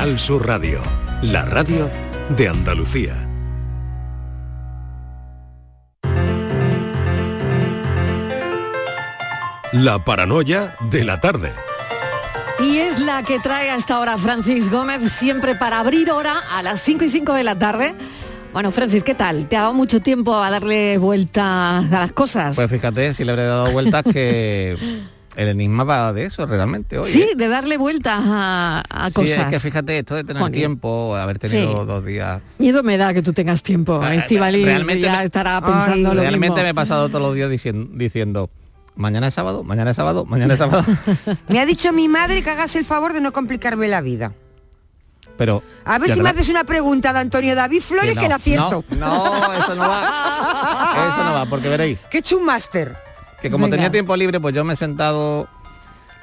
Canal Sur Radio, la radio de Andalucía. La paranoia de la tarde. Y es la que trae hasta ahora Francis Gómez, siempre para abrir hora a las 5 y 5 de la tarde. Bueno, Francis, ¿qué tal? ¿Te ha dado mucho tiempo a darle vuelta a las cosas? Pues fíjate, si le habré dado vueltas que el enigma va de eso realmente hoy. sí, ¿eh? de darle vueltas a, a Sí, cosas. es que fíjate, esto de tener tiempo, haber tenido Sí. dos días. Miedo me da que tú tengas tiempo, Ah, Estivali, realmente ya me- estará pensando lo Realmente mismo. me he pasado todos los días diciendo, diciendo, mañana es sábado, mañana es sábado, mañana es sábado. Me ha dicho mi madre que hagas el favor de no complicarme la vida. Pero. A ver si me haces una pregunta de Antonio David Flores que, no, la acierto. No, no, eso no va. Eso no va, porque veréis. Que he hecho un máster. Que como Venga. tenía tiempo libre, pues yo me he sentado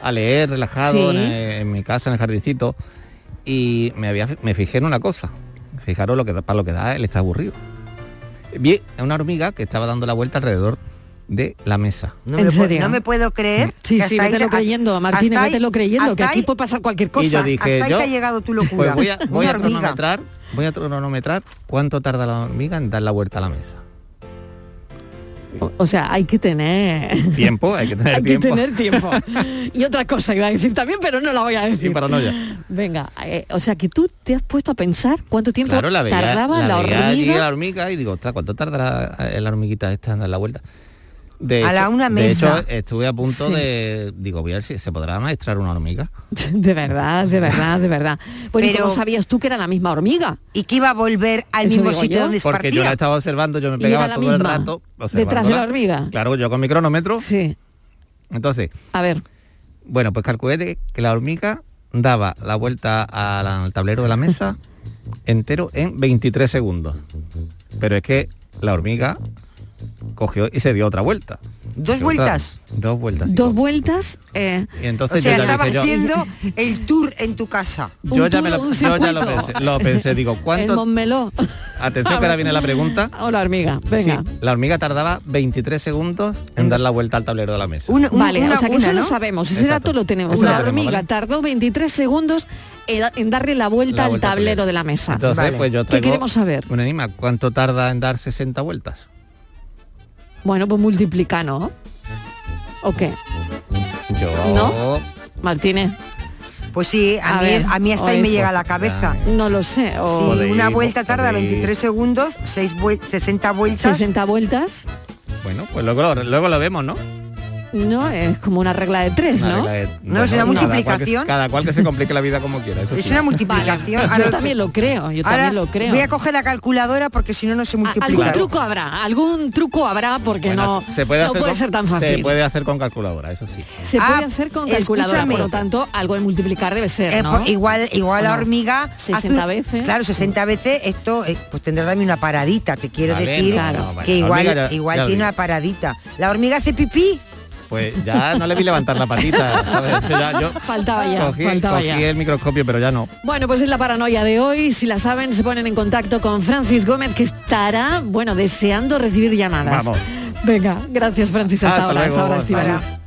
a leer, relajado, Sí. en, en mi casa, en el jardincito, y me, había, me fijé en una cosa. Fijaros lo que para lo que da, él está aburrido. Vi a una hormiga que estaba dando la vuelta alrededor de la mesa. No, ¿En me, serio? no me puedo creer. Sí, que sí, hasta ahí vételo te- creyendo, Martínez, ahí- vételo creyendo, que aquí ahí- puede pasar cualquier cosa. Y yo dije, hasta ahí te ha llegado tu locura. pues voy a, voy a cronometrar, voy a cronometrar cuánto tarda la hormiga en dar la vuelta a la mesa. O, sea, hay que tener... Tiempo, hay que tener hay que tiempo. tener tiempo. y otra cosa iba a decir también, pero no la voy a decir. Sin paranoia. Venga, eh, o sea que tú te has puesto a pensar cuánto tiempo Claro, la veía, tardaba la, allí hormiga. la hormiga y digo, ostras, ¿cuánto tardará eh, la hormiguita esta en dar la vuelta? De A la una De mesa. hecho, estuve a punto Sí. de, digo, voy a ver si se podrá maestrar una hormiga. De verdad, de verdad, de verdad. Bueno, ¿y Pero- cómo sabías tú que era la misma hormiga? Y que iba a volver al Eso mismo sitio yo. donde Porque yo la partía. estaba observando, yo me pegaba todo el misma, rato. detrás de la hormiga. Claro, yo con mi cronómetro. Sí. Entonces, A ver, bueno, pues calculé de que la hormiga daba la vuelta al tablero de la mesa entero en 23 segundos. Pero es que la hormiga cogió y se dio otra vuelta. ¿Dos Otra- vueltas? Dos vueltas. dos vueltas. eh, Y entonces O sea, yo ya estaba dije yo, haciendo el tour en tu casa. yo un ya, me lo, un yo ya lo circuito. pensé, lo pensé, digo, el ¿cuánto? Montmeló. Atención que ahora viene la pregunta. O la hormiga, venga. Sí, la hormiga tardaba 23 segundos en dar la vuelta al tablero de la mesa. Una- un- Vale, una- o sea que una, eso lo sabemos, ese Exacto. dato lo tenemos. La hormiga ¿vale? tardó 23 segundos en, darle la vuelta La al vuelta al tablero de la mesa. Entonces, Vale. pues yo ¿Qué queremos saber? Un enigma, ¿cuánto tarda en dar 60 vueltas? Bueno, pues multiplica, ¿no? ¿O qué? Yo ¿No? Martínez, Pues sí, a, A mí, ver, a mí hasta ahí me llega a la cabeza. no lo sé. Sí, O Podéis, una vuelta tarda podéis. 23 segundos, seis vuel- 60 vueltas. 60 vueltas. Bueno, pues luego, luego lo vemos, ¿no? No, es como una regla de tres, Una ¿no? de- No, es una cada cual que- multiplicación. Cada cual, que, se complique la vida como quiera. Eso Es sí. una Vale, multiplicación. yo Ahora- también lo creo, yo ahora también lo creo. Voy a coger la calculadora porque si no, no se multiplica. Algún truco habrá, algún truco habrá porque Bueno, no, se puede no hacer puede con- ser tan fácil. Se puede hacer con calculadora, eso sí. Se Ah, puede hacer con calculadora, escúchame. por lo tanto, algo de multiplicar debe ser, Eh, ¿no? pues igual igual ¿O la hormiga 60 hace- veces. claro 60 veces esto eh, pues tendrá también una paradita te quiero Vale, decir no, Claro. no, vale. que igual igual tiene una paradita la hormiga hace pipí Pues ya no le vi levantar la patita, ¿sabes? Ya yo Faltaba ya, cogí, faltaba cogí ya. el microscopio, pero ya no. Bueno, pues es la paranoia de hoy. Si la saben, se ponen en contacto con Francis Gómez, que estará, bueno, deseando recibir llamadas. Vamos. Venga, gracias Francis. Hasta, Hasta ahora, hasta ahora, hasta.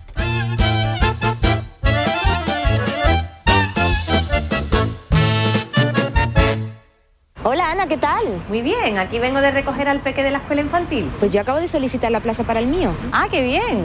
Hola Ana, ¿qué tal? Muy bien, aquí vengo de recoger al peque de la escuela infantil. Pues yo acabo de solicitar la plaza para el mío. Ah, qué bien.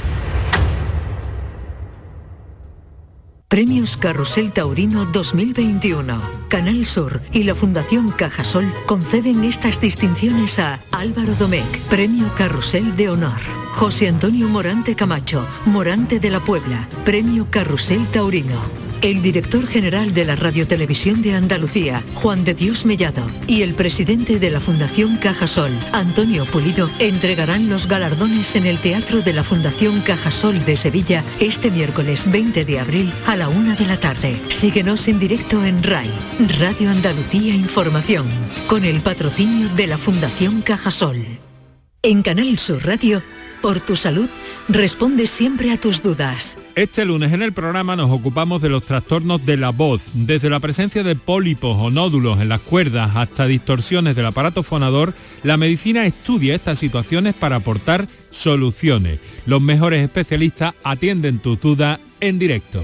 Premios Carrusel Taurino 2021. Canal Sur y la Fundación Cajasol conceden estas distinciones a Álvaro Domecq, Premio Carrusel de Honor. José Antonio Morante Camacho, Morante de la Puebla, Premio Carrusel Taurino el director general de la Radiotelevisión de Andalucía, Juan de Dios Mellado, y el presidente de la Fundación Cajasol, Antonio Pulido, entregarán los galardones en el Teatro de la Fundación Cajasol de Sevilla este miércoles 20 de abril a la una de la tarde. Síguenos en directo en RAI, Radio Andalucía Información, con el patrocinio de la Fundación Cajasol. En Canal Sur Radio, por tu salud, responde siempre a tus dudas. Este lunes en el programa nos ocupamos de los trastornos de la voz, desde la presencia de pólipos o nódulos en las cuerdas hasta distorsiones del aparato fonador, la medicina estudia estas situaciones para aportar soluciones. Los mejores especialistas atienden tus dudas en directo.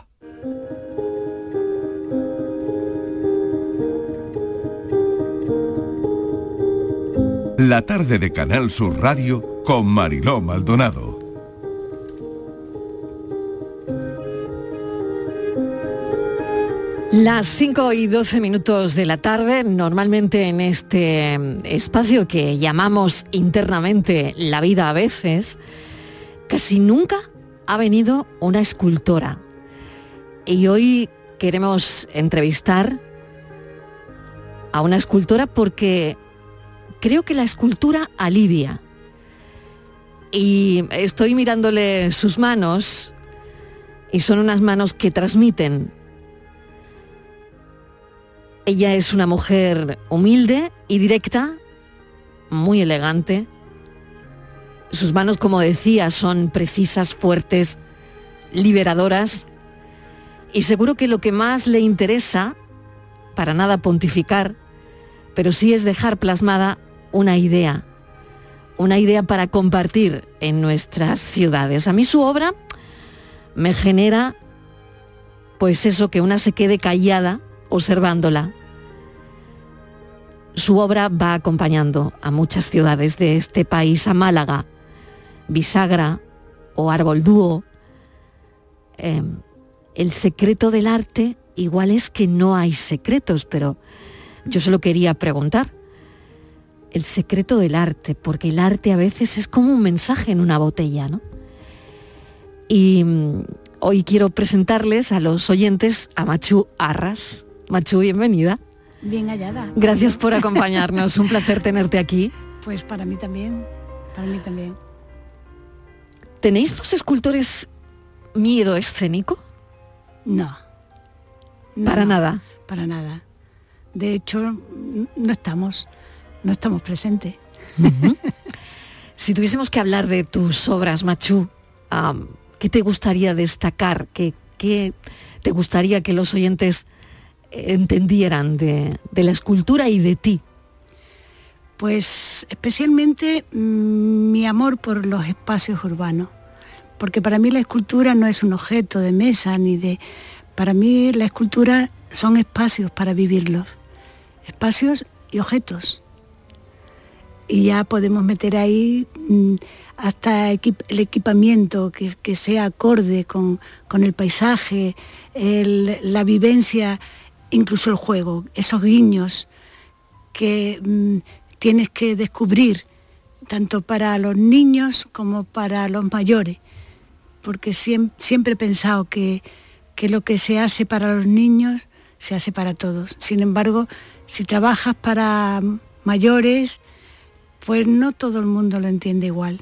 La tarde de Canal Sur Radio con Mariló Maldonado. Las 5 y 12 minutos de la tarde, normalmente en este espacio que llamamos internamente la vida a veces, casi nunca ha venido una escultora. Y hoy queremos entrevistar a una escultora porque creo que la escultura alivia. Y estoy mirándole sus manos y son unas manos que transmiten. Ella es una mujer humilde y directa, muy elegante. Sus manos, como decía, son precisas, fuertes, liberadoras. Y seguro que lo que más le interesa, para nada pontificar, pero sí es dejar plasmada una idea, una idea para compartir en nuestras ciudades. A mí su obra me genera, pues eso, que una se quede callada observándola. Su obra va acompañando a muchas ciudades de este país, a Málaga, Bisagra o Arboldúo. Eh, el secreto del arte igual es que no hay secretos, pero yo solo quería preguntar, el secreto del arte, porque el arte a veces es como un mensaje en una botella, ¿no? Y mm, hoy quiero presentarles a los oyentes a Machu Arras. Machu, bienvenida. Bien hallada. Gracias por acompañarnos, un placer tenerte aquí. Pues para mí también, para mí también. ¿Tenéis los escultores miedo escénico? No. para nada. Para nada. De hecho, no estamos no estamos presentes. si tuviésemos que hablar de tus obras, Machu, ¿qué te gustaría destacar? ¿Qué, te gustaría que los oyentes entendieran de, la escultura y de ti? Pues especialmente mm, mi amor por los espacios urbanos, porque para mí la escultura no es un objeto de mesa ni de... Para mí la escultura son espacios para vivirlos, espacios y objetos y ya podemos meter ahí mm, hasta el equipamiento que, sea acorde con, el paisaje, la vivencia, incluso el juego, esos guiños que mm, tienes que descubrir, tanto para los niños como para los mayores, porque siempre, he pensado que, que lo que se hace para los niños se hace para todos. Sin embargo, si trabajas para mayores, pues no todo el mundo lo entiende igual.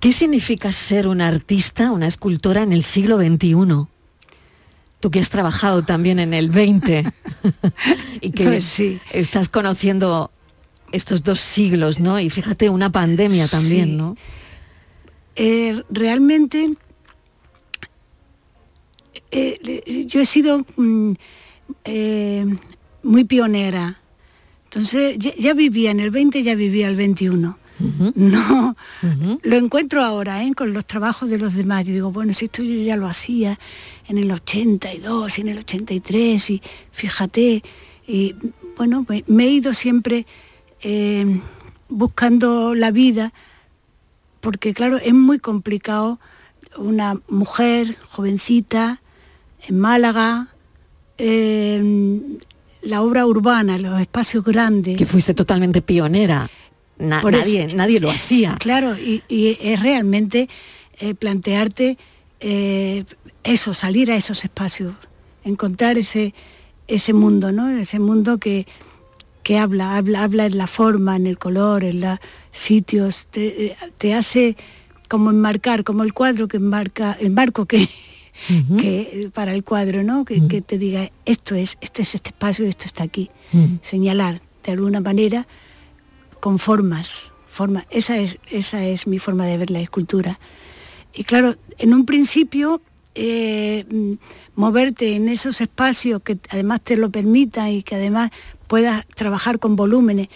¿Qué significa ser una artista, una escultora en el siglo XXI? Tú que has trabajado también en el 20 y que pues estás conociendo estos dos siglos, ¿no? Y fíjate, una pandemia también, ¿no? Eh, realmente eh, yo he sido mm, eh, muy pionera. Entonces ya, vivía en el 20, ya vivía el 21. No, lo encuentro ahora ¿eh? con los trabajos de los demás. Yo digo, bueno, si esto yo ya lo hacía en el 82 y en el 83 y fíjate, y bueno, me, he ido siempre eh, buscando la vida porque claro, es muy complicado una mujer jovencita en Málaga, la obra urbana, los espacios grandes. Que fuiste totalmente pionera. nadie, nadie lo hacía. Claro, y, es realmente eh, plantearte eh, eso, salir a esos espacios, encontrar ese, ese mundo, ¿no? Ese mundo que, que habla, habla, habla en la forma, en el color, en los sitios, te, te hace como enmarcar, como el cuadro que enmarca, el marco que, que para el cuadro, ¿no? Que, te diga, esto es, este es este espacio, esto está aquí. Señalar de alguna manera con formas, forma. Esa es, esa es mi forma de ver la escultura. Y claro, en un principio eh, moverte en esos espacios que además te lo permitan y que además puedas trabajar con volúmenes,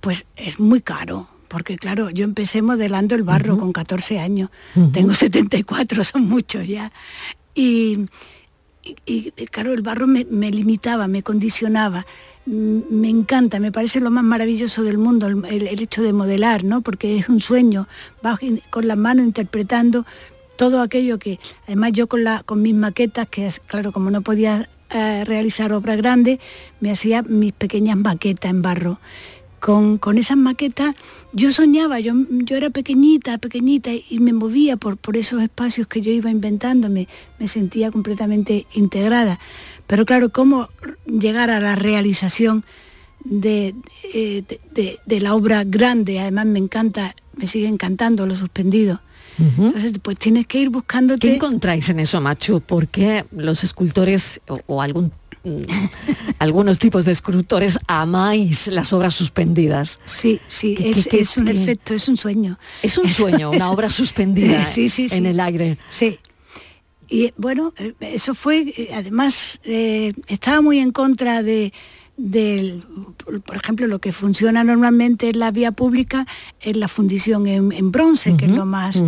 pues es muy caro porque claro, yo empecé modelando el barro con 14 años, tengo 74, son muchos ya. Y, claro, el barro me, limitaba, me condicionaba. Mm, me encanta, me parece lo más maravilloso del mundo el, hecho de modelar, ¿no? Porque es un sueño, vas con las manos interpretando todo aquello que, además yo con, la, con mis maquetas, que es, claro, como no podía eh, realizar obras grandes, me hacía mis pequeñas maquetas en barro con, esas maquetas, yo soñaba, yo, yo era pequeñita, pequeñita y me movía por, por esos espacios que yo iba inventando, me, sentía completamente integrada. Pero claro, ¿cómo llegar a la realización de, de, la obra grande? Además me encanta, me sigue encantando lo suspendido. Entonces, pues tienes que ir buscándote... ¿Qué encontráis en eso, Machu? ¿Por qué los escultores o algún algunos tipos de escultores amáis las obras suspendidas. Sí, sí, es, un efecto, es un sueño. Es un sueño, una obra suspendida en el aire. Sí. Y bueno, eh, eso fue, eh, además, eh, estaba muy en contra de, del, por ejemplo, lo que funciona normalmente en la vía pública es la fundición en, bronce, que es lo más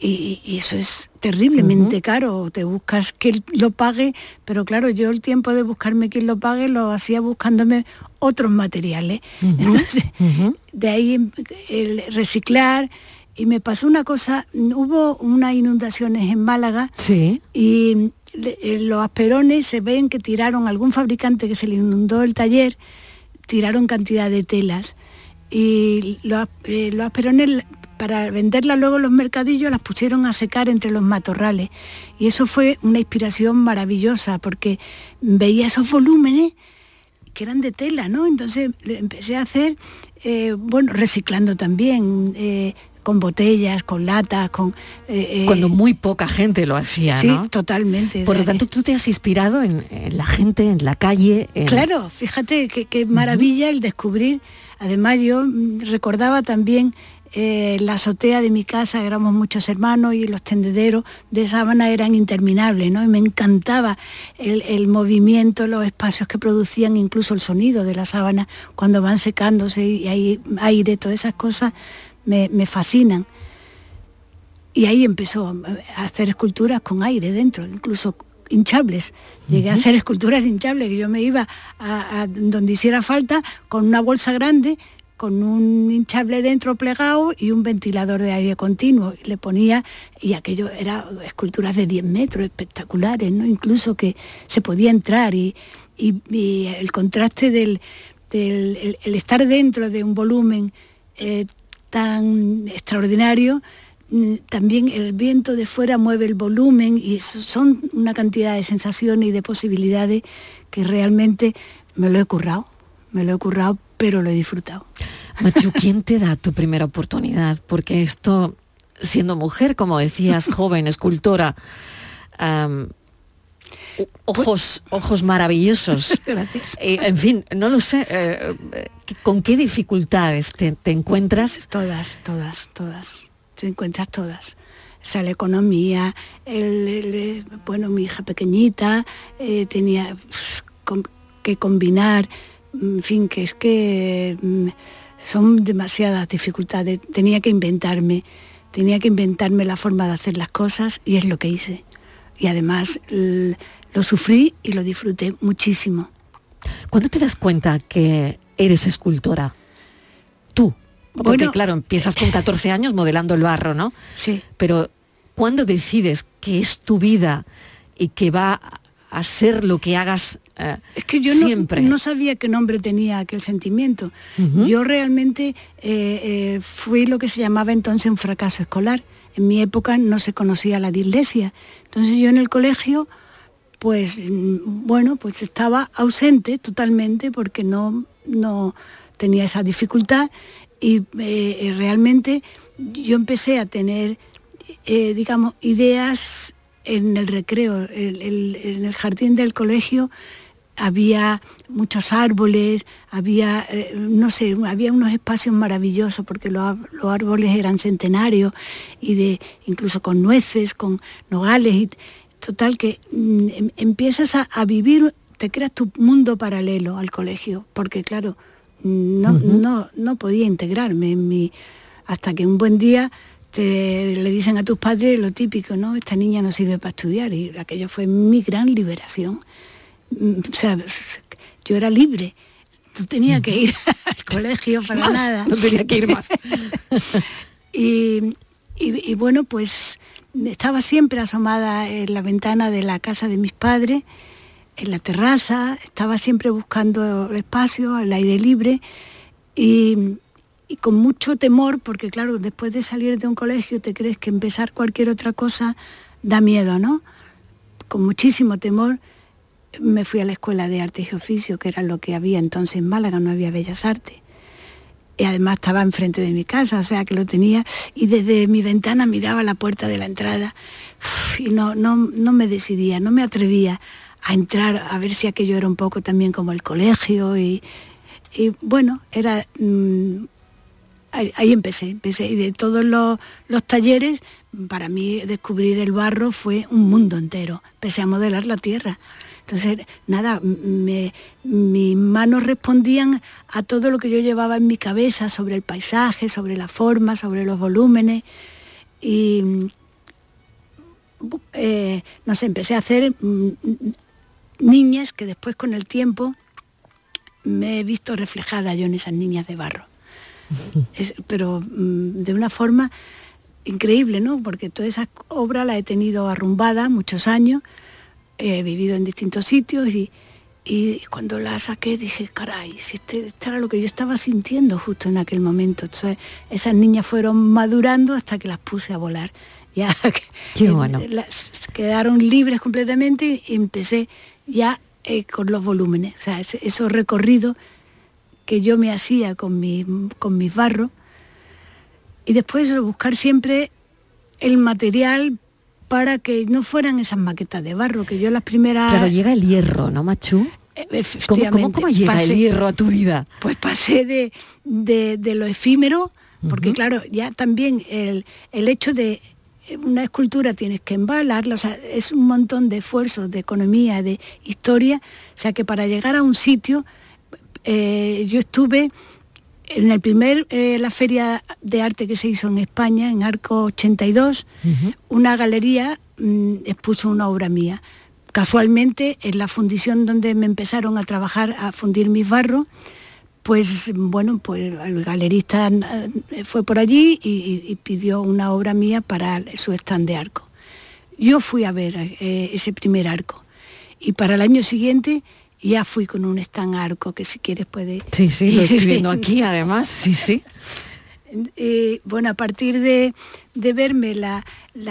y, eso es terriblemente caro. Te buscas que lo pague, pero claro, yo el tiempo de buscarme quien lo pague lo hacía buscándome otros materiales. Entonces, de ahí el reciclar. Y me pasó una cosa, hubo unas inundaciones en Málaga y eh, los asperones se ven que tiraron, algún fabricante que se le inundó el taller, tiraron cantidad de telas y los, eh, los asperones para venderlas luego en los mercadillos las pusieron a secar entre los matorrales. Y eso fue una inspiración maravillosa porque veía esos volúmenes que eran de tela, ¿no? Entonces empecé a hacer, eh, bueno, reciclando también, eh, con botellas, con latas, con... Eh, Cuando muy poca gente lo hacía, sí, totalmente. Por lo tanto, tú te has inspirado en, la gente, en la calle. Claro, fíjate qué maravilla el descubrir. Además, yo mm, recordaba también eh, la azotea de mi casa, éramos muchos hermanos y los tendederos de sábana eran interminables, ¿no? Y me encantaba el, movimiento, los espacios que producían, incluso el sonido de la sábana cuando van secándose y hay aire, todas esas cosas me, fascinan. Y ahí empezó a hacer esculturas con aire dentro, incluso hinchables. Llegué a hacer esculturas hinchables, que yo me iba a, donde hiciera falta con una bolsa grande, con un hinchable dentro plegado y un ventilador de aire continuo. Y le ponía, y aquello era esculturas de 10 metros, espectaculares, ¿no? Incluso que se podía entrar y, el contraste del, el, estar dentro de un volumen eh, tan extraordinario, mm, también el viento de fuera mueve el volumen y son una cantidad de sensaciones y de posibilidades que realmente me lo he currado, me lo he currado pero lo he disfrutado. Machu, ¿quién te da tu primera oportunidad? Porque esto, siendo mujer, como decías, joven, escultora, ojos, ojos maravillosos. Gracias. Eh, en fin, no lo sé. Eh, ¿Con qué dificultades te, encuentras? Todas, todas, todas. Te encuentras todas. sea, la economía, el, bueno, mi hija pequeñita eh, tenía que combinar, en fin, que es que mm, son demasiadas dificultades, tenía que inventarme, tenía que inventarme la forma de hacer las cosas y es lo que hice. Y además lo sufrí y lo disfruté muchísimo. ¿Cuándo te das cuenta que eres escultora? Tú. Porque bueno, claro, empiezas con 14 años modelando el barro, ¿no? Sí. Pero ¿cuándo decides que es tu vida y que va a ser lo que hagas eh, es que yo siempre. No, sabía qué nombre tenía aquel sentimiento. Yo realmente eh, eh, fui lo que se llamaba entonces un fracaso escolar. En mi época no se conocía la dislexia. Entonces yo en el colegio, pues mm, bueno, pues estaba ausente totalmente porque no, no tenía esa dificultad y realmente yo empecé a tener, digamos, ideas en el recreo, en el jardín del colegio había muchos árboles, había, eh, no sé, había unos espacios maravillosos porque los, árboles eran centenarios y de incluso con nueces, con nogales y total que mm, em, empiezas a, vivir, te creas tu mundo paralelo al colegio, porque claro, no, no, no podía integrarme en mi hasta que un buen día te, le dicen a tus padres lo típico, ¿no? Esta niña no sirve para estudiar y aquello fue mi gran liberación. Mm, o sea, yo era libre, tú tenías que ir al colegio para nada. No tenía que ir más. y, y, bueno, pues estaba siempre asomada en la ventana de la casa de mis padres, en la terraza, estaba siempre buscando el espacio, el aire libre y, y con mucho temor, porque claro, después de salir de un colegio te crees que empezar cualquier otra cosa da miedo, ¿no? Con muchísimo temor me fui a la Escuela de Arte y Oficio, que era lo que había entonces en Málaga, no había Bellas Artes. Y además estaba enfrente de mi casa, o sea que lo tenía, y desde mi ventana miraba la puerta de la entrada y no, no, no me decidía, no me atrevía a entrar a ver si aquello era un poco también como el colegio y, bueno, era... Mm, ahí, empecé, empecé y de todos los, talleres, para mí descubrir el barro fue un mundo entero. Empecé a modelar la tierra. Entonces, nada, mis manos respondían a todo lo que yo llevaba en mi cabeza sobre el paisaje, sobre la forma, sobre los volúmenes. Y, eh, no empecé a hacer mm, niñas que después con el tiempo me he visto reflejada yo en esas niñas de barro. Pero mm, de una forma increíble, ¿no? Porque toda esa obra la he tenido arrumbada muchos años he vivido en distintos sitios y, cuando la saqué dije, caray, si este, era lo que yo estaba sintiendo justo en aquel momento. Entonces, esas niñas fueron madurando hasta que las puse a volar. Ya Qué bueno. quedaron libres completamente y empecé ya eh, con los volúmenes. O sea, esos recorridos que yo me hacía con, mi, con mis barros. Y después buscar siempre el material para que no fueran esas maquetas de barro, que yo las primeras... Pero llega el hierro, ¿no, Machu? Eh, ¿Cómo, cómo, llega el hierro a tu vida? Pues pasé de, de, lo efímero, porque claro, ya también el, hecho de una escultura tienes que embalarla, o sea, es un montón de esfuerzos, de economía, de historia, o sea que para llegar a un sitio, eh, yo estuve en el primer, eh, la feria de arte que se hizo en España, en Arco 82, una galería mm, expuso una obra mía. Casualmente, en la fundición donde me empezaron a trabajar, a fundir mis barros, pues bueno, pues el galerista eh, fue por allí y, pidió una obra mía para su stand de arco. Yo fui a ver eh, ese primer arco y para el año siguiente ya fui con un stand arco que si quieres puede... Sí, sí, lo estoy viendo aquí además, sí, sí. Eh, bueno, a partir de, verme la,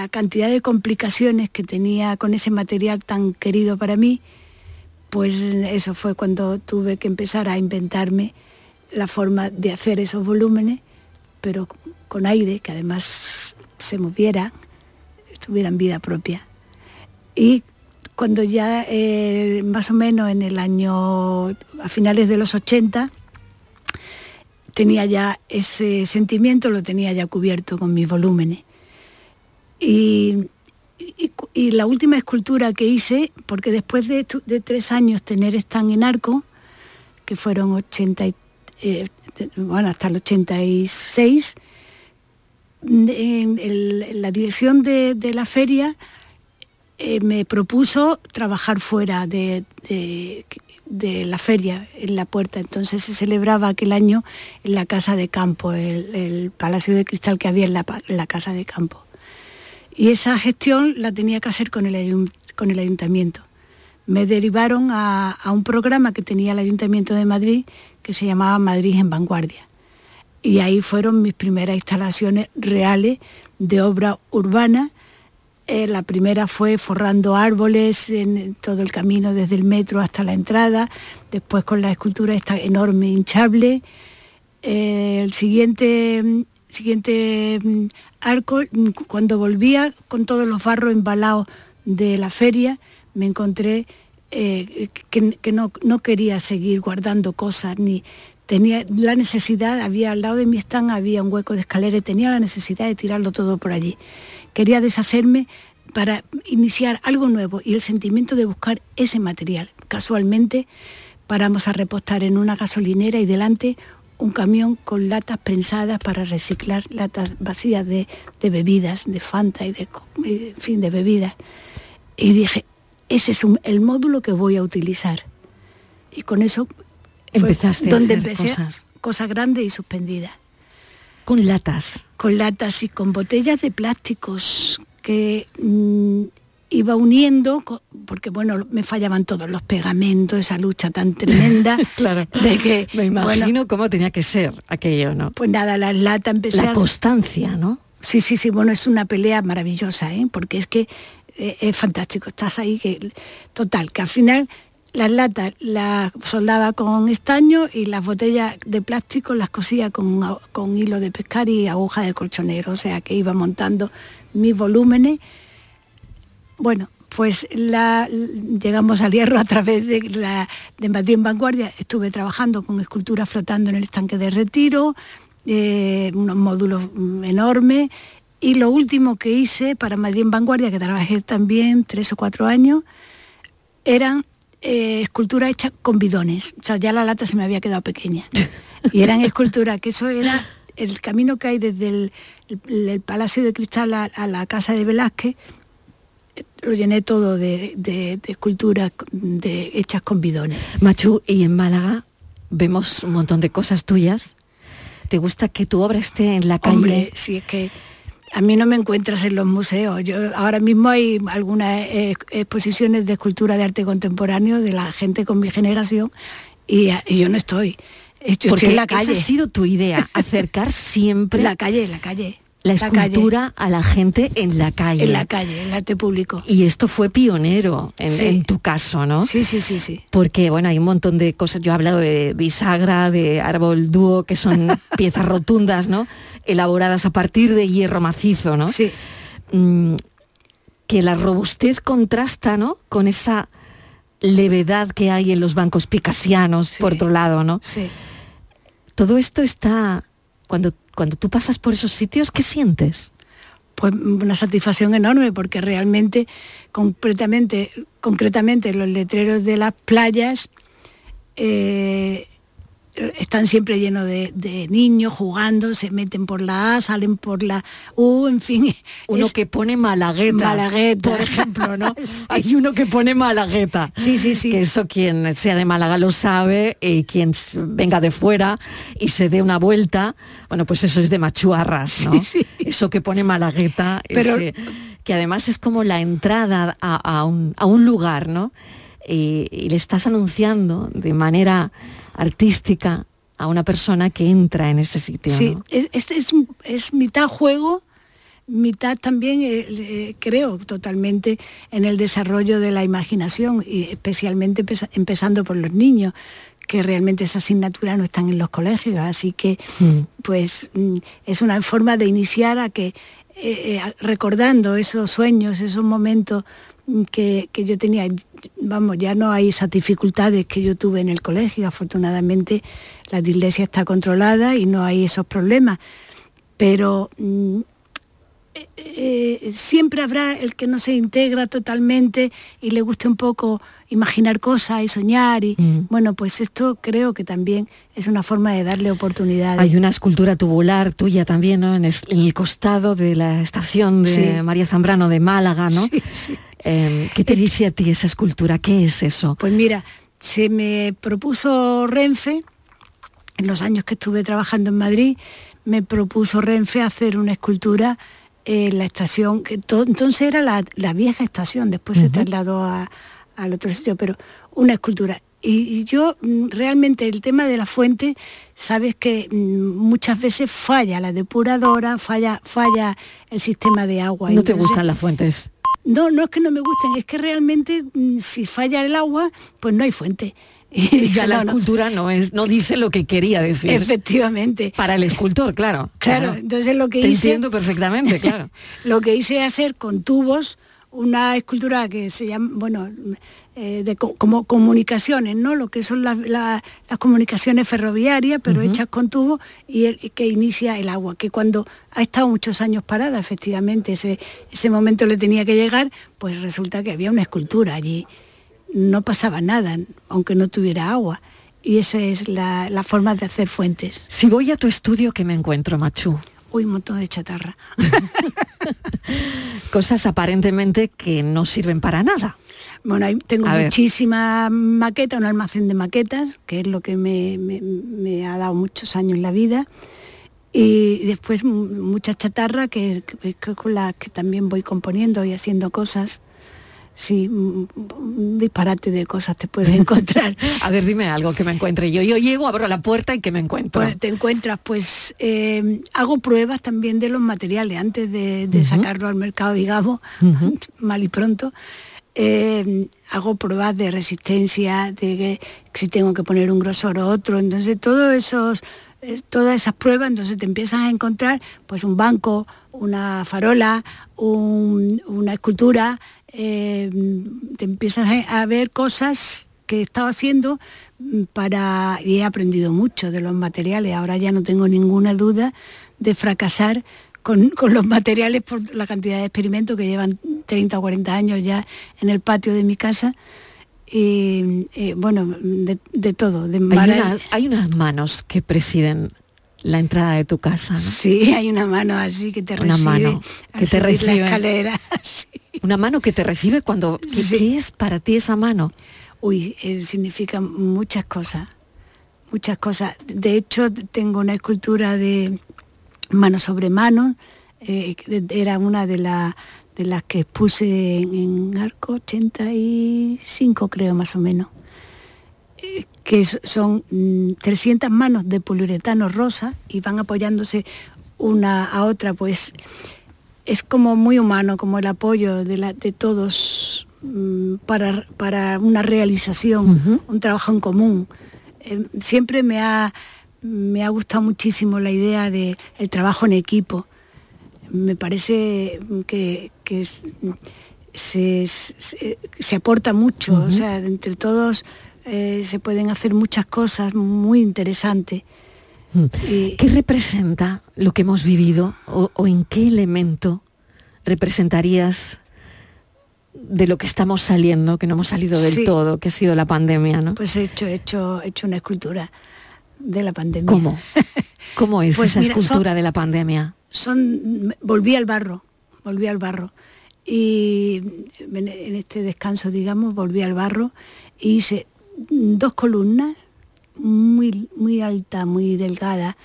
cantidad de complicaciones que tenía con ese material tan querido para mí, pues eso fue cuando tuve que empezar a inventarme la forma de hacer esos volúmenes, pero con aire, que además se moviera, tuvieran vida propia. Y cuando ya eh, más o menos en el año, a finales de los 80, tenía ya ese sentimiento, lo tenía ya cubierto con mis volúmenes. Y, la última escultura que hice, porque después de, tres años tener stand en arco, que fueron 80, eh, bueno, hasta el 86, en, la dirección de, la feria eh, me propuso trabajar fuera de, la feria, en la puerta. Entonces se celebraba aquel año en la Casa de Campo, el, Palacio de Cristal que había en la Casa de Campo. Y esa gestión la tenía que hacer con el, con el ayuntamiento. Me derivaron a, un programa que tenía el Ayuntamiento de Madrid que se llamaba Madrid en Vanguardia. Y ahí fueron mis primeras instalaciones reales de obra urbana. Eh, la primera fue forrando árboles en todo el camino desde el metro hasta la entrada, después con la escultura esta enorme hinchable. Eh, el siguiente, siguiente mm, arco, cuando volvía con todos los barros embalados de la feria, me encontré eh, que, no, no, quería seguir guardando cosas, ni tenía la necesidad, había al lado de mi stand había un hueco de escalera y tenía la necesidad de tirarlo todo por allí. Quería deshacerme para iniciar algo nuevo y el sentimiento de buscar ese material. Casualmente paramos a repostar en una gasolinera y delante un camión con latas prensadas para reciclar latas vacías de, bebidas, de Fanta y de, fin, de bebidas. Y dije, ese es el módulo que voy a utilizar. Y con eso empezaste donde a hacer empecé cosas. cosas grandes y suspendidas. Con latas. Con latas y con botellas de plásticos que mm, iba uniendo, porque bueno, me fallaban todos los pegamentos, esa lucha tan tremenda. claro. De que, me imagino cómo tenía que ser aquello, ¿no? Pues nada, la lata empecé La constancia, ¿no? Sí, sí, sí, bueno, es una pelea maravillosa, ¿eh? porque es que eh, es fantástico, estás ahí, que total, que al final las latas las soldaba con estaño y las botellas de plástico las cosía con, con hilo de pescar y aguja de colchonero, o sea que iba montando mis volúmenes bueno, pues llegamos al hierro a través de, la, de Madrid en Vanguardia. Estuve trabajando con esculturas flotando en el estanque de retiro, eh, unos módulos enormes. Y lo último que hice para Madrid en Vanguardia, que trabajé también tres o cuatro años, eran eh, esculturas hechas con bidones. O sea, ya la lata se me había quedado pequeña. Y eran esculturas, que eso era el camino que hay desde el, Palacio de Cristal a la Casa de Velázquez, lo llené todo de, esculturas de, hechas con bidones. Machu, y en Málaga vemos un montón de cosas tuyas. ¿Te gusta que tu obra esté en la calle? Hombre, sí, es que a mí no me encuentras en los museos. Yo, ahora mismo hay algunas eh, exposiciones de escultura de arte contemporáneo de la gente con mi generación y, yo no estoy. Yo Porque estoy en la calle. Esa ha sido tu idea, acercar siempre... La calle, la calle la escultura a la gente en la calle. En la calle, el arte público. Y esto fue pionero en, tu caso, ¿no? Sí, sí, sí, sí. Porque, bueno, hay un montón de cosas. Yo he hablado de bisagra, de árbol dúo, que son piezas rotundas, ¿no? Elaboradas a partir de hierro macizo, ¿no? Sí. Mm, que la robustez contrasta, ¿no? Con esa levedad que hay en los bancos picasianos, por otro lado, ¿no? Sí. Todo esto está, cuando cuando tú pasas por esos sitios, ¿qué sientes? Pues una satisfacción enorme porque realmente, concretamente, concretamente los letreros de las playas eh, están siempre llenos de, niños jugando, se meten por la A, salen por la U, en fin. Uno que pone malagueta, malagueta, por ejemplo, ¿no? Hay uno que pone malagueta. Sí, sí, sí. Que eso quien sea de Málaga lo sabe, y quien venga de fuera y se dé una vuelta, bueno, pues eso es de machuarras, ¿no? Eso que pone malagueta, Pero... que además es como la entrada a, un, lugar, ¿no? y le estás anunciando de manera artística a una persona que entra en ese sitio. Sí, es, es, mitad juego, mitad también, eh, eh, creo, totalmente en el desarrollo de la imaginación, y especialmente empezando por los niños que realmente esa asignatura no están en los colegios, así que mm. pues mm, es una forma de iniciar a que eh, recordando esos sueños, esos momentos que, yo tenía, vamos, ya no hay esas dificultades que yo tuve en el colegio, afortunadamente la dislexia está controlada y no hay esos problemas, pero mm, eh, siempre habrá el que no se integra totalmente y le guste un poco imaginar cosas y soñar y Mm. bueno pues esto creo que también es una forma de darle oportunidades. Hay una escultura tubular tuya también, ¿no? En, es- en el costado de la estación de Sí. María Zambrano de Málaga, ¿no? Eh, ¿Qué te dice a ti esa escultura? ¿Qué es eso? Pues mira, se me propuso Renfe, en los años que estuve trabajando en Madrid, me propuso Renfe hacer una escultura en la estación, que to- entonces era la, la vieja estación, después se Ujú. trasladó a- al otro sitio, pero una escultura. Y, y yo mm, realmente el tema de la fuente, sabes que mm, muchas veces falla la depuradora, falla, falla el sistema de agua. No te gustan las fuentes. no, no es que no me gusten, es que realmente mm, si falla el agua, pues no hay fuente. Y ya la No, no. escultura no es, no dice lo que quería decir. Efectivamente. Para el escultor, claro. Claro, entonces lo que Te hice... entiendo perfectamente, claro. lo que hice es hacer con tubos una escultura que se llama, bueno, eh, de co- como comunicaciones, ¿no? Lo que son las, la- las comunicaciones ferroviarias, pero hechas con tubos y, el- que inicia el agua, que cuando ha estado muchos años parada, efectivamente, ese, ese momento le tenía que llegar, pues resulta que había una escultura allí. No pasaba nada, aunque no tuviera agua. Y esa es la, la forma de hacer fuentes. Si voy a tu estudio, ¿qué me encuentro, Machu? Uy, un montón de chatarra. Cosas aparentemente que no sirven para nada. Bueno, ahí tengo muchísimas maquetas, un almacén de maquetas, que es lo que me, me- me ha dado muchos años en la vida. Y después mu- mucha chatarra que, que- que con la que también voy componiendo y haciendo cosas. Sí, un un disparate de cosas te puedes encontrar. A ver, dime algo que me encuentre yo. Yo llego, abro la puerta y que me encuentro. Pues te encuentras, pues eh, hago pruebas también de los materiales antes de, sacarlo al mercado, digamos, mal y pronto. eh, hago pruebas de resistencia, de que si tengo que poner un grosor o otro. Entonces, todos esos, eh, todas esas pruebas, entonces te empiezas a encontrar pues un banco, una farola, un- una escultura, eh, te empiezas a, ver cosas que he estado haciendo mm, para y he aprendido mucho de los materiales. Ahora ya no tengo ninguna duda de fracasar con, con los materiales por la cantidad de experimentos que llevan 30 o 40 años ya en el patio de mi casa. Y eh, bueno, de, de todo. De Hay unas, hay unas manos que presiden la entrada de tu casa, ¿no? Sí, hay una mano así que te Una recibe. mano que te recibe. La escalera. sí. Una mano que te recibe cuando... ¿Qué, es para ti esa mano? Uy, eh, significa muchas cosas, muchas cosas. De hecho, tengo una escultura de mano sobre mano, eh, era una de, la- de las que expuse en, en Arco 85, creo más o menos, Eh, que son mm, 300 manos de poliuretano rosa y van apoyándose una a otra, pues es como muy humano, como el apoyo de, la- de todos mm, para, para una realización, un trabajo en común. Eh, siempre me ha, me ha gustado muchísimo la idea de el trabajo en equipo. Me parece que, que es- se, se- se aporta mucho, o sea, entre todos eh, se pueden hacer muchas cosas muy interesantes. ¿Qué representa lo que hemos vivido o, o en qué elemento representarías de lo que estamos saliendo, que no hemos salido del Sí. todo, que ha sido la pandemia, ¿no? Pues he hecho, he hecho, he hecho una escultura de la pandemia. ¿Cómo? ¿Cómo es Pues esa mira, son- escultura de la pandemia? son volví al barro volví al barro y en en este descanso digamos volví al barro y hice dos columnas muy muy alta muy delgada.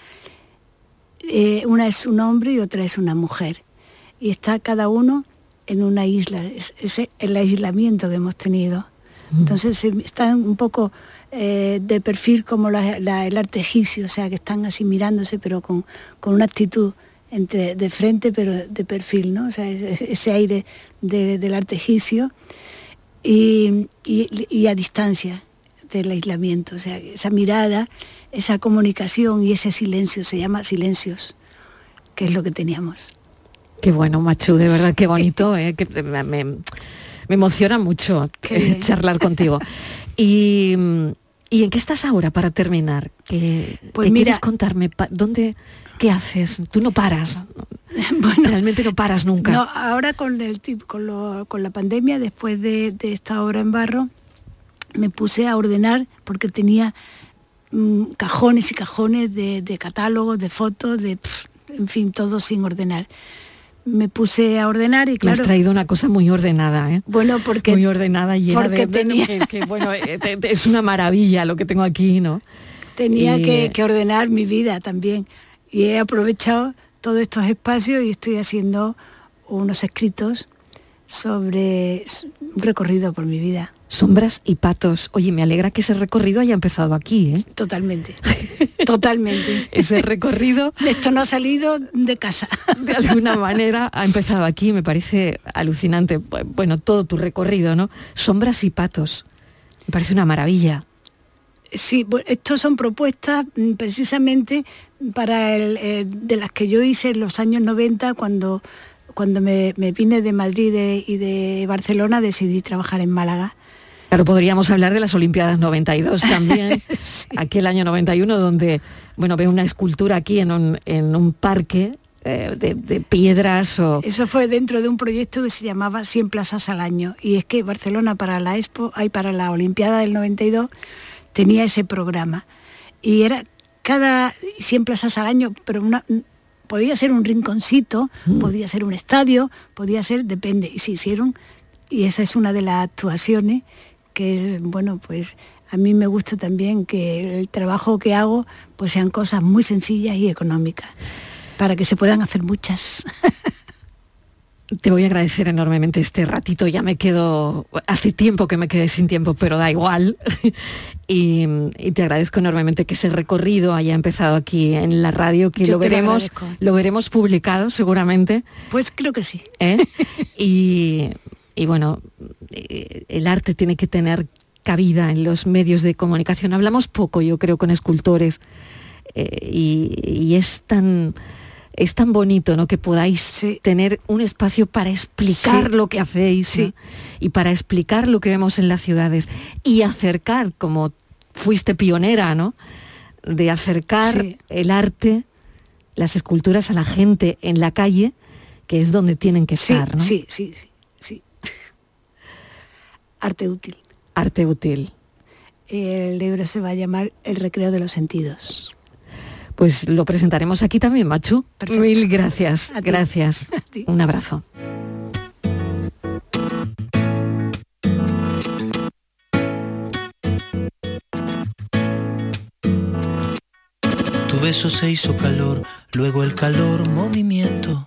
Eh, una es un hombre y otra es una mujer. Y está cada uno en una isla es, es el aislamiento que hemos tenido. Entonces eh, están un poco eh, de perfil como la- la- el arte egipcio, o sea, que están así mirándose, pero con, con una actitud entre, de frente, pero de perfil, ¿no? O sea, ese, aire de- del arte egipcio. Y, y- y a distancia del aislamiento, o sea, esa mirada, esa comunicación y ese silencio, se llama silencios, que es lo que teníamos. Qué bueno, Machu, de verdad, qué bonito, eh, que me, me- emociona mucho Qué eh, charlar contigo. Y, ¿y en qué estás ahora para terminar? ¿Qué, Pues qué mira- quieres contarme? ¿Dónde, ¿Qué haces? Tú no paras. Realmente no paras nunca. No, ahora con, el, con, con la pandemia, después de, esta obra en barro, me puse a ordenar porque tenía mm, cajones y cajones de, catálogos, de fotos, de, en fin, todo sin ordenar me puse a ordenar y claro. Me has traído una cosa muy ordenada, ¿eh? Bueno, porque. Muy ordenada, llena porque de. Tenía... bueno, eh, es una maravilla lo que tengo aquí, ¿no? Tenía que, ordenar mi vida también. Y he aprovechado todos estos espacios y estoy haciendo unos escritos sobre un recorrido por mi vida. Sombras y patos. Oye, me alegra que ese recorrido haya empezado aquí, ¿eh? Totalmente. Totalmente. ese recorrido. Esto no ha salido de casa. de alguna manera ha empezado aquí, me parece alucinante. Bueno, todo tu recorrido, ¿no? Sombras y patos. Me parece una maravilla. Sí, estos son propuestas mm, precisamente para el, eh, de las que yo hice en los años 90 cuando, cuando me, vine de Madrid y de Barcelona decidí trabajar en Málaga. Claro, podríamos hablar de las Olimpiadas 92 también, aquel año 91 donde, bueno, veo una escultura aquí en un, en un parque eh, de, piedras o... Eso fue dentro de un proyecto que se llamaba 100 plazas al año y es que Barcelona para la Expo, hay para la Olimpiada del 92 tenía ese programa. Y era cada 100 plazas al año, pero una, podía ser un rinconcito, mm. podía ser un estadio, podía ser, depende. Y se hicieron, y esa es una de las actuaciones que es, bueno, pues a mí me gusta también que el trabajo que hago pues sean cosas muy sencillas y económicas, para que se puedan hacer muchas. Te voy a agradecer enormemente este ratito, ya me quedo, hace tiempo que me quedé sin tiempo, pero da igual. y, te agradezco enormemente que ese recorrido haya empezado aquí en la radio, que lo veremos, lo, veremos publicado seguramente. Pues creo que sí. ¿Eh? y, bueno, eh, el arte tiene que tener cabida en los medios de comunicación. Hablamos poco, yo creo, con escultores eh, y es tan es tan bonito ¿no? que podáis tener un espacio para explicar lo que hacéis y para explicar lo que vemos en las ciudades y acercar, como fuiste pionera, ¿no? de acercar el arte, las esculturas a la gente en la calle, que es donde tienen que estar. sí, sí, sí. Arte útil. Arte útil. El libro se va a llamar El recreo de los sentidos pues lo presentaremos aquí también, Machu. Mil gracias, gracias. Un abrazo. Tu beso se hizo calor, luego el calor movimiento,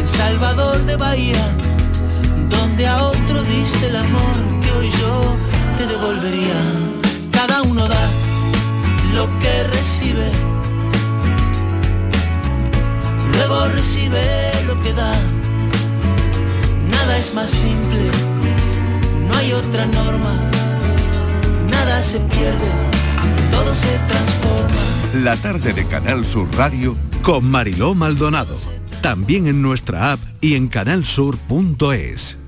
en Salvador de Bahía, donde a otro diste el amor que hoy yo te devolvería. Cada uno da lo que recibe. Luego recibe lo que da. Nada es más simple, no hay otra norma. Nada se pierde, todo se transforma. La tarde de Canal Sur Radio Con Mariló Maldonado. También en nuestra app y en canalsur.es.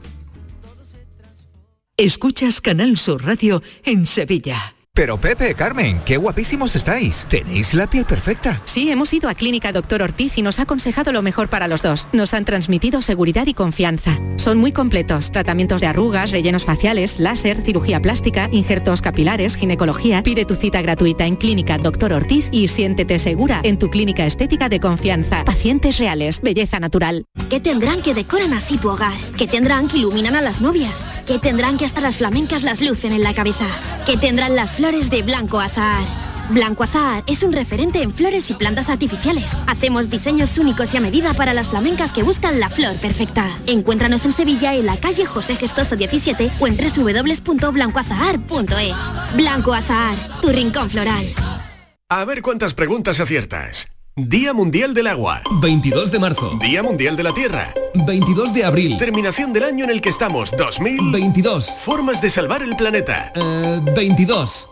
Escuchas Canal Sur Radio en Sevilla. Pero Pepe, Carmen, qué guapísimos estáis. Tenéis la piel perfecta. Sí, hemos ido a Clínica Doctor Ortiz y nos ha aconsejado lo mejor para los dos. Nos han transmitido seguridad y confianza. Son muy completos. Tratamientos de arrugas, rellenos faciales, láser, cirugía plástica, injertos capilares, ginecología. Pide tu cita gratuita en Clínica Doctor Ortiz y siéntete segura en tu clínica estética de confianza. Pacientes reales, belleza natural. ¿Qué tendrán que decoran así tu hogar? ¿Qué tendrán que iluminan a las novias? ¿Qué tendrán que hasta las flamencas las lucen en la cabeza? ¿Qué tendrán las flores de Blanco Azahar? Blanco Azahar es un referente en flores y plantas artificiales. Hacemos diseños únicos y a medida para las flamencas que buscan la flor perfecta. Encuéntranos en Sevilla en la calle José Gestoso 17 o en www.blancoazahar.es. Blanco Azahar, tu rincón floral. A ver cuántas preguntas aciertas. Día Mundial del Agua. 22 de marzo. Día Mundial de la Tierra. 22 de abril. Terminación del año en el que estamos. 2022. Formas de salvar el planeta. 22.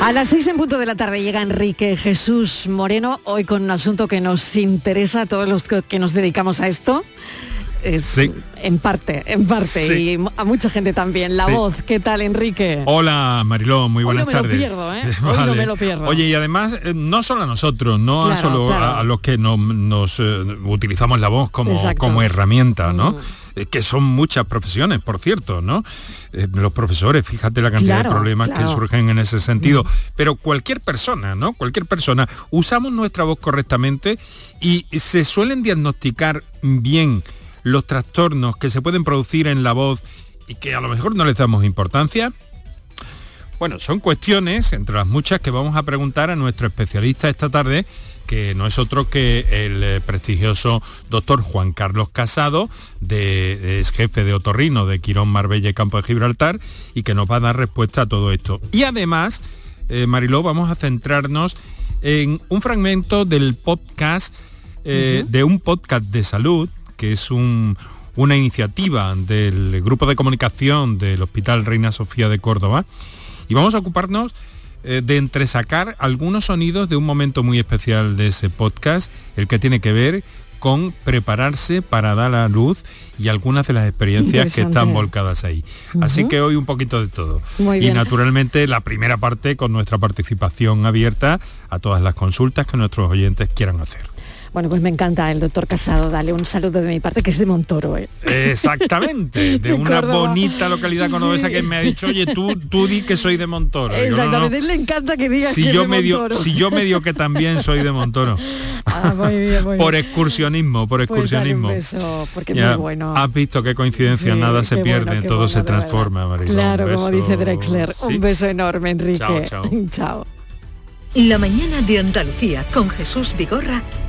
A las seis en punto de la tarde llega Enrique Jesús Moreno, hoy con un asunto que nos interesa a todos los que nos dedicamos a esto. Eh, Sí. En parte, en parte, Sí. y a mucha gente también. La Sí. voz, ¿qué tal, Enrique? Hola Mariló, muy Hoy buenas no me lo tardes. pierdo, ¿eh? Hoy no me lo pierdo. Oye, y además, eh, no solo a nosotros, no Claro, solo a- claro. A, los que no- nos eh, utilizamos la voz como, Exacto. como herramienta, ¿no? Eh, que son muchas profesiones, por cierto, ¿no? Eh, los profesores, fíjate la cantidad Claro, de problemas claro. que surgen en ese sentido. Pero cualquier persona, ¿no? Cualquier persona, usamos nuestra voz correctamente y se suelen diagnosticar bien los trastornos que se pueden producir en la voz y que a lo mejor no les damos importancia. Bueno, son cuestiones, entre las muchas, que vamos a preguntar a nuestro especialista esta tarde, que no es otro que el eh, prestigioso doctor Juan Carlos Casado, de, es jefe de otorrino de Quirón Marbella y Campo de Gibraltar, y que nos va a dar respuesta a todo esto. Y además, eh, Mariló, vamos a centrarnos en un fragmento del podcast, eh, de un podcast de salud, que es un- una iniciativa del grupo de comunicación del Hospital Reina Sofía de Córdoba. Y vamos a ocuparnos eh, de entresacar algunos sonidos de un momento muy especial de ese podcast, el que tiene que ver con prepararse para dar a luz y algunas de las experiencias que están volcadas ahí. Así que hoy un poquito de todo. Muy y bien. naturalmente la primera parte con nuestra participación abierta a todas las consultas que nuestros oyentes quieran hacer. Bueno, pues me encanta el doctor Casado. Dale un saludo de mi parte, que es de Montoro. ¿eh? Exactamente, de una Córdoba. bonita localidad cordobesa Sí. que me ha dicho, oye, tú, tú di que soy de Montoro. Digo, no, no, Exactamente, le encanta que digas si que yo es de medio Montoro. si yo medio que también soy de Montoro Ah, muy bien, muy por bien. excursionismo por Pues dale un excursionismo beso, porque es Ya, muy bueno. has visto qué coincidencia Sí, nada se qué pierde bueno, qué todo bueno, se transforma Mariló. Claro, como dice Drexler. Sí. Un beso enorme, Enrique. Chao, chao. chao. La mañana de Andalucía con Jesús Vigorra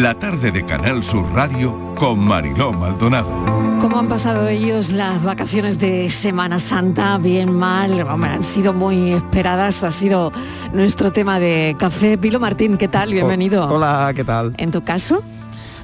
La tarde de Canal Sur Radio con Mariló Maldonado. ¿Cómo han pasado ellos las vacaciones de Semana Santa? Bien, mal, han sido muy esperadas, ha sido nuestro tema de café. Pilo Martín, ¿qué tal? Bienvenido. Hola, ¿qué tal? ¿En tu caso?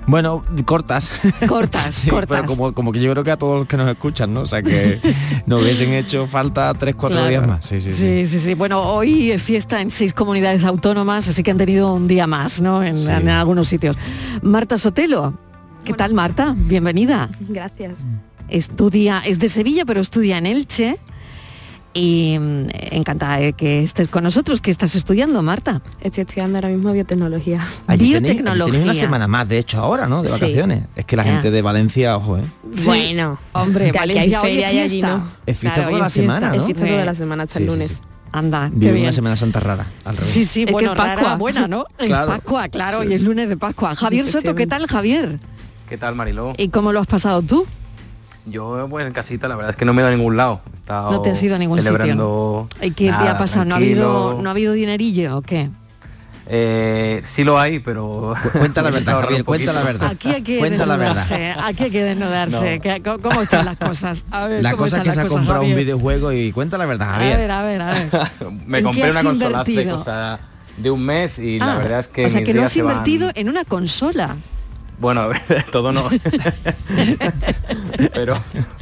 Bueno, cortas. Cortas, Sí, cortas. Pero como, como que yo creo que a todos los que nos escuchan, ¿no? O sea que nos hubiesen hecho falta tres, cuatro Claro. días más. Sí, sí, sí. Sí, sí, sí. Bueno, hoy es fiesta en seis comunidades autónomas, así que han tenido un día más, ¿no? En, en algunos sitios. Marta Sotelo, ¿qué tal, Marta? Bienvenida. Gracias. Estudia, es de Sevilla, pero estudia en Elche. Y mm, encantada de que estés con nosotros. ¿Qué estás estudiando, Marta? Estoy estudiando ahora mismo biotecnología. Allí tenéis- allí Biotecnología. tenéis una semana más, de hecho, ahora, ¿no? De Sí. vacaciones. Es que la Ya. gente de Valencia, ojo, ¿eh? Bueno, hombre, Valencia, hoy es allí fiesta. no. Es fiesta Claro, toda la es fiesta, semana, Es ¿no? fiesta Sí. toda la semana hasta Sí, el lunes. sí. Anda, Vive bien. una Semana Santa rara, al revés. Sí, sí, Es bueno, es rara, Pascua. buena, ¿no? Es Claro. Pascua, claro, y es lunes de Pascua. Javier Soto, ¿qué tal, Javier? ¿Qué tal, Mariló? ¿Y cómo lo has pasado tú? Yo, pues en casita, la verdad es que no me he ido a ningún lado. He estado No te has ido a ningún celebrando ¿Y qué te ha pasado? ¿No ha, habido. ¿No ha habido dinerillo o qué? Eh, sí lo hay, pero... Cuenta la verdad, Javier, cuenta la verdad. Aquí hay que Cuenta la desnudarse, aquí hay que desnudarse. No. ¿Qué- cómo- ¿Cómo están las cosas? A ver, La ¿cómo cosa es que se ha cosas, comprado un videojuego y cuenta la verdad, A Javier. ver, a ver, a ver. Me ¿En compré una consola hace invertido? cosa de un mes y la Ah, verdad es que o sea, que lo días has se van- invertido en una consola. Bueno, a ver, todo no. Pero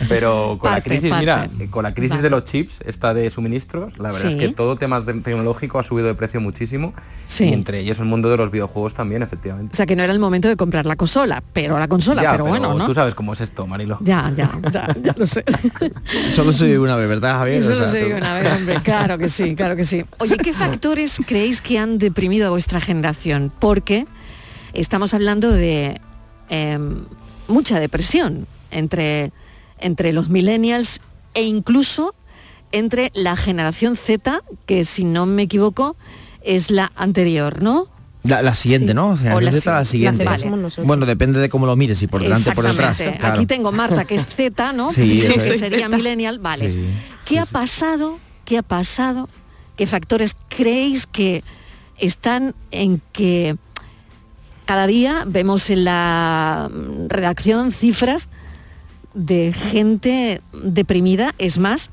pero con Parte, la crisis, parte. mira, con la crisis Vale. de los chips, esta de suministros, la verdad Sí. es que todo tema tecnológico ha subido de precio muchísimo. Sí. Y entre ellos el mundo de los videojuegos también, efectivamente. O sea, que no era el momento de comprar la consola, pero la consola, Ya, pero, bueno, ¿no? Tú sabes cómo es esto, Marilo. Ya, ya, ya, ya lo sé. Solo soy una vez, ¿verdad, Javier? Eso O sea, tú- una vez, hombre. Claro que sí, claro que sí. Oye, ¿qué factores creéis que han deprimido a vuestra generación? Porque estamos hablando de em, mucha depresión entre, entre los millennials e incluso entre la generación Z, que si no me equivoco es la anterior, ¿no? La, la siguiente, ¿no? O la Z, la si- siguiente. la. Bueno, depende de cómo lo mires, si por delante o por detrás. Claro. Aquí tengo Marta, que es Z, ¿no? Sí, que es. sería millennial. Vale. Sí, ¿Qué ha pasado? ¿Qué ha pasado? ¿Qué factores creéis que están en que cada día vemos en la redacción cifras de gente deprimida? Es más,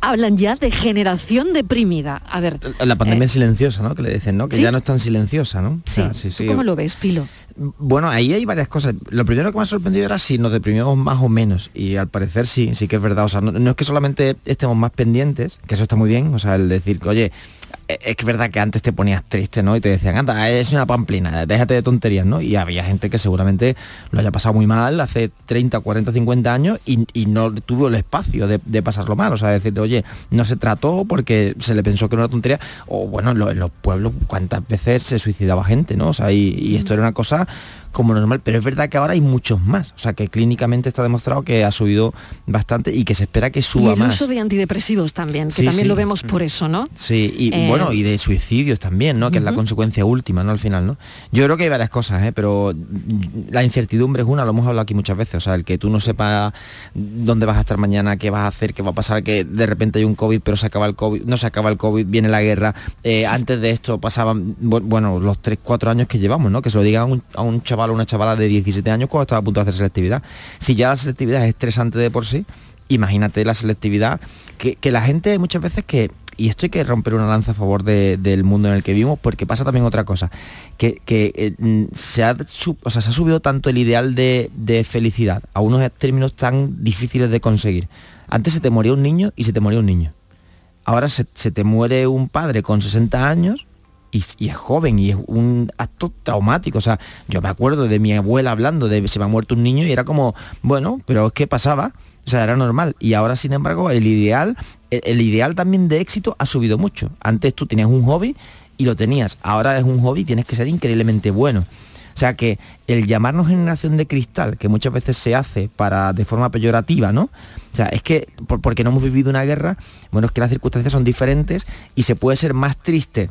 hablan ya de generación deprimida. A ver, La pandemia eh, es silenciosa, ¿no? Que le dicen, ¿no? Que ¿sí? ya no es tan silenciosa, ¿no? O sí, sea, sí, ¿tú sí. cómo lo ves, Pilo? Bueno, ahí hay varias cosas. Lo primero que me ha sorprendido era si nos deprimimos más o menos. Y al parecer sí, sí que es verdad. O sea, no, no es que solamente estemos más pendientes, que eso está muy bien. O sea, el decir que, oye, es que es verdad que antes te ponías triste, ¿no? Y te decían, anda, es una pamplina, déjate de tonterías, ¿no? Y había gente que seguramente lo haya pasado muy mal hace 30, 40, 50 años y, y no tuvo el espacio de, de pasarlo mal. O sea, decir, oye, no se trató porque se le pensó que era una tontería. O bueno, en, lo- en los pueblos, ¿cuántas veces se suicidaba gente, ¿no? O sea, y, y esto era una cosa como normal, pero es verdad que ahora hay muchos más, o sea que clínicamente está demostrado que ha subido bastante y que se espera que Y suba el más. uso de antidepresivos también, que Sí, también sí. lo vemos por eso, ¿no? Sí, y Eh, bueno, y de suicidios también, ¿no? Que es la consecuencia última, ¿no? Al final, ¿no? Yo creo que hay varias cosas, ¿eh? Pero mm, la incertidumbre es una, lo hemos hablado aquí muchas veces, o sea, el que tú no sepas dónde vas a estar mañana, qué vas a hacer, qué va a pasar, que de repente hay un COVID, pero se acaba el COVID, no se acaba el COVID, viene la guerra. Eh, antes de esto pasaban, bu- bueno, los 3, 4 años que llevamos, ¿no? Que se lo digan a un, a un chaval o una chavala de 17 años cuando estaba a punto de hacer selectividad. Si ya la selectividad es estresante de por sí, imagínate la selectividad, que, que la gente muchas veces que, y esto hay que romper una lanza a favor de- del mundo en el que vivimos, porque pasa también otra cosa, que, eh, mm, se, ha, o sea, se ha subido tanto el ideal de, felicidad a unos términos tan difíciles de conseguir. Antes se te moría un niño y se te moría un niño. Ahora se, se te muere un padre con 60 años y, y es joven y es un acto traumático. O sea, yo me acuerdo de mi abuela hablando de se me ha muerto un niño y era como, bueno, pero es que pasaba. O sea, era normal. Y ahora, sin embargo, el ideal, el, el ideal también de éxito ha subido mucho. Antes tú tenías un hobby y lo tenías. Ahora es un hobby y tienes que ser increíblemente bueno. O sea que el llamarnos generación de cristal, que muchas veces se hace para de forma peyorativa, ¿no? O sea, es que por- porque no hemos vivido una guerra, bueno, es que las circunstancias son diferentes y se puede ser más triste.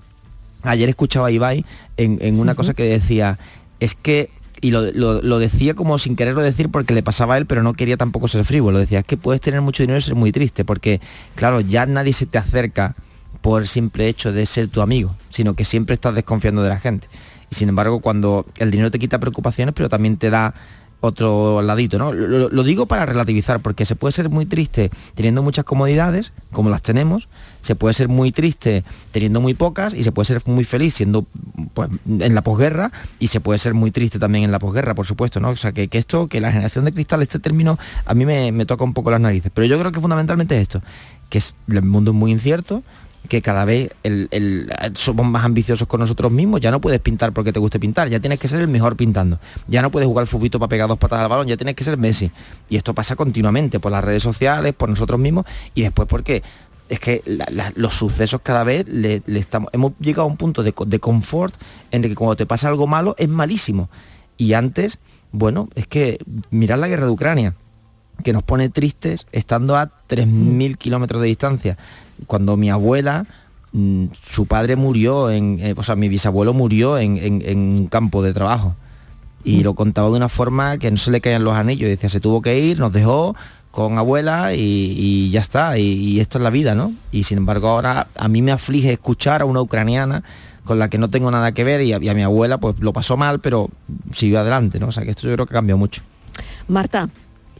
Ayer escuchaba a Ibai en, en una cosa que decía, es que, y lo, lo- decía como sin quererlo decir porque le pasaba a él, pero no quería tampoco ser frívolo. Decía, es que puedes tener mucho dinero y ser muy triste, porque, claro, ya nadie se te acerca por el simple hecho de ser tu amigo, sino que siempre estás desconfiando de la gente. Y sin embargo, cuando el dinero te quita preocupaciones, pero también te da otro ladito, ¿no? Lo digo para relativizar, porque se puede ser muy triste teniendo muchas comodidades, como las tenemos, se puede ser muy triste teniendo muy pocas, y se puede ser muy feliz siendo pues, en la posguerra, y se puede ser muy triste también en la posguerra, por supuesto, ¿no? O sea, que, esto, que la generación de cristal, este término, a mí me, me toca un poco las narices. Pero yo creo que fundamentalmente es esto, que el mundo es muy incierto, que cada vez el- el- somos más ambiciosos con nosotros mismos, ya no puedes pintar porque te guste pintar, ya tienes que ser el mejor pintando, ya no puedes jugar al fubito para pegar dos patas al balón, ya tienes que ser Messi. Y esto pasa continuamente por las redes sociales, por nosotros mismos y después porque es que la- la- los sucesos cada vez le, le estamos, hemos llegado a un punto de, de confort en el que cuando te pasa algo malo es malísimo. Y antes, bueno, es que mirad la guerra de Ucrania, que nos pone tristes estando a 3.000 kilómetros de distancia. Cuando mi abuela, mm, su padre murió, en, eh, o sea, mi bisabuelo murió en, en- en un campo de trabajo. Y lo contaba de una forma que no se le caían los anillos. Decía, se tuvo que ir, nos dejó con abuela y, y ya está. Y, y esto es la vida, ¿no? Y sin embargo ahora a mí me aflige escuchar a una ucraniana con la que no tengo nada que ver y a, y a mi abuela pues lo pasó mal, pero siguió adelante, ¿no? O sea que esto yo creo que cambió mucho. Marta,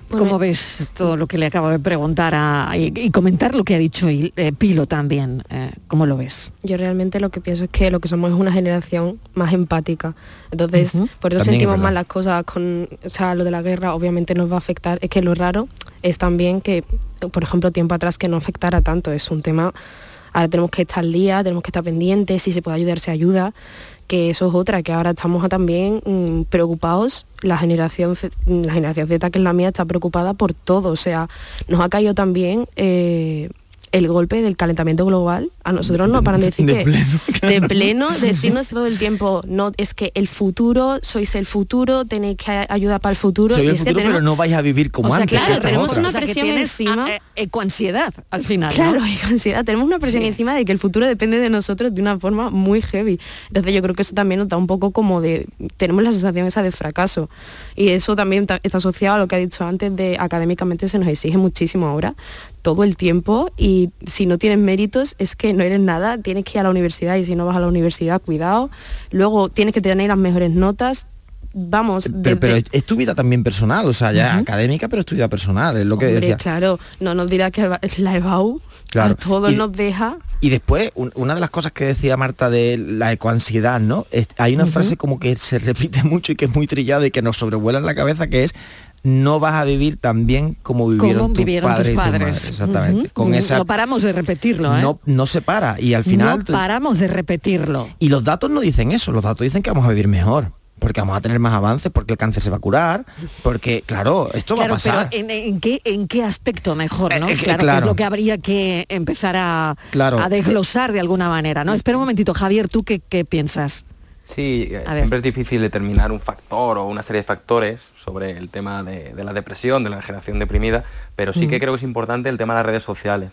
¿cómo ves todo lo que le acabo de preguntar a- y, y comentar lo que ha dicho Il- eh, Pilo también? Eh, ¿Cómo lo ves? Yo realmente lo que pienso es que lo que somos es una generación más empática. Entonces, Ujú. por eso También es sentimos verdad. más las cosas con, o sea, lo de la guerra obviamente nos va a afectar. Es que lo raro es también que, por ejemplo, tiempo atrás que no afectara tanto. Es un tema, ahora tenemos que estar al día, tenemos que estar pendientes, si se puede ayudar, se ayuda que eso es otra, que ahora estamos también mm, preocupados, la generación, la generación Z, que es la mía, está preocupada por todo, o sea, nos ha caído también eh, el golpe del calentamiento global, a nosotros no paran de decir De que pleno, de pleno, decirnos todo el tiempo, no, es que el futuro, sois el futuro, tenéis que ayudar para el futuro, Soy y el es que futuro, tenemos- pero no vais a vivir como o sea, antes. claro, tenemos otra. una O sea, que presión tienes encima. ah, eh, ecoansiedad al final, ¿no? Claro, hay ansiedad. Tenemos una presión Sí. encima de que el futuro depende de nosotros de una forma muy heavy. Entonces yo creo que eso también nos da un poco como de, tenemos la sensación esa de fracaso. Y eso también ta- está asociado a lo que ha dicho antes de académicamente se nos exige muchísimo ahora, todo el tiempo, y si no tienes méritos es que no eres nada, tienes que ir a la universidad y si no vas a la universidad, cuidado. Luego tienes que tener las mejores notas. Vamos, Pero, pero es, tu vida también personal, o sea, ya académica, pero es tu vida personal, es lo que Hombre, decía. claro, no nos dirá que la EBAU Claro. a todos Y- nos deja Y después, un- una de las cosas que decía Marta de la ecoansiedad, ¿no? Es- hay una frase como que se repite mucho y que es muy trillada y que nos sobrevuela en la cabeza, que es no vas a vivir tan bien como vivieron, ¿Cómo tus, padres tus y. Exactamente. Con esa No paramos de repetirlo, ¿eh? no, no se para. Y al final. no tú- paramos de repetirlo. y los datos no dicen eso, los datos dicen que vamos a vivir mejor. Porque vamos a tener más avances, porque el cáncer se va a curar, porque, claro, esto Claro, va a pasar. pero ¿en, en qué, ¿en qué aspecto mejor, no? Eh, eh, claro, que es lo que habría que empezar a, Claro. a desglosar de alguna manera, ¿no? Espera un momentito, Javier, ¿tú qué, qué piensas? Sí, eh, ver. siempre es difícil determinar un factor o una serie de factores sobre el tema de, de la depresión, de la generación deprimida, pero sí que Mm. creo que es importante el tema de las redes sociales.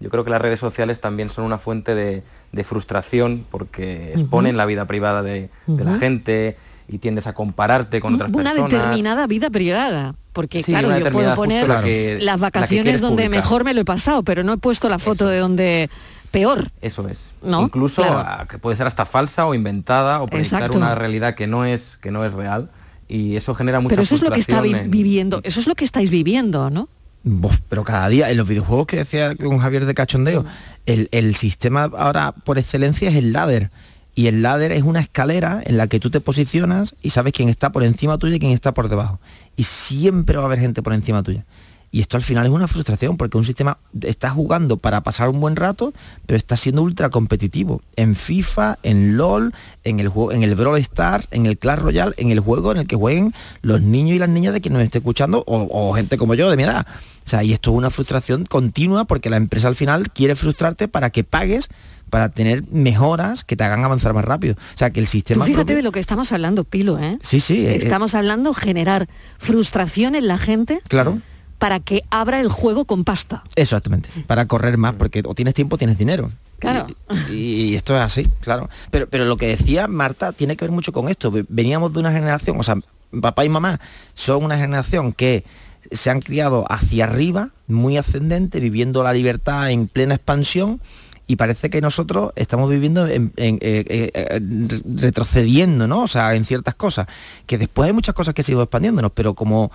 Yo creo que las redes sociales también son una fuente de, de frustración porque exponen la vida privada de, de la gente y tiendes a compararte con otras Una personas. determinada vida privada. Porque Sí, claro, una yo puedo poner justo la que- las vacaciones donde publicar. mejor me lo he pasado, pero no he puesto la foto de donde peor. Eso es. ¿No? Incluso Claro. que puede ser hasta falsa o inventada o proyectar Exacto. una realidad que no es que no es real y eso genera mucha Pero eso es lo que está vi- frustración en- viviendo, eso es lo que estáis viviendo, ¿no? Bof, pero cada día, en los videojuegos que decía con Javier de Cachondeo, el, el sistema ahora por excelencia es el ladder. Y el ladder es una escalera en la que tú te posicionas y sabes quién está por encima tuya y quién está por debajo. Y siempre va a haber gente por encima tuya. Y esto al final es una frustración porque un sistema está jugando para pasar un buen rato, pero está siendo ultra competitivo. En FIFA, en LOL, en el juego, en el Brawl Stars, en el Clash Royale, en el juego en el que jueguen los niños y las niñas de quien nos esté escuchando o, o gente como yo de mi edad. O sea, y esto es una frustración continua porque la empresa al final quiere frustrarte para que pagues para tener mejoras que te hagan avanzar más rápido. O sea, que el Tú sistema... fíjate propio- de lo que estamos hablando, Pilo, ¿eh? Sí, sí. eh, Estamos hablando generar frustración en la gente Claro. Para que abra el juego con pasta. Exactamente, para correr más, porque o tienes tiempo o tienes dinero. Claro. Y, y esto es así, claro. Pero, pero lo que decía Marta tiene que ver mucho con esto. Ve- Veníamos de una generación, o sea, papá y mamá son una generación que se han criado hacia arriba, muy ascendente, viviendo la libertad en plena expansión. Y parece que nosotros estamos viviendo en, en- eh, eh, retrocediendo, ¿no? O sea, en ciertas cosas. Que después hay muchas cosas que siguen expandiéndonos, pero como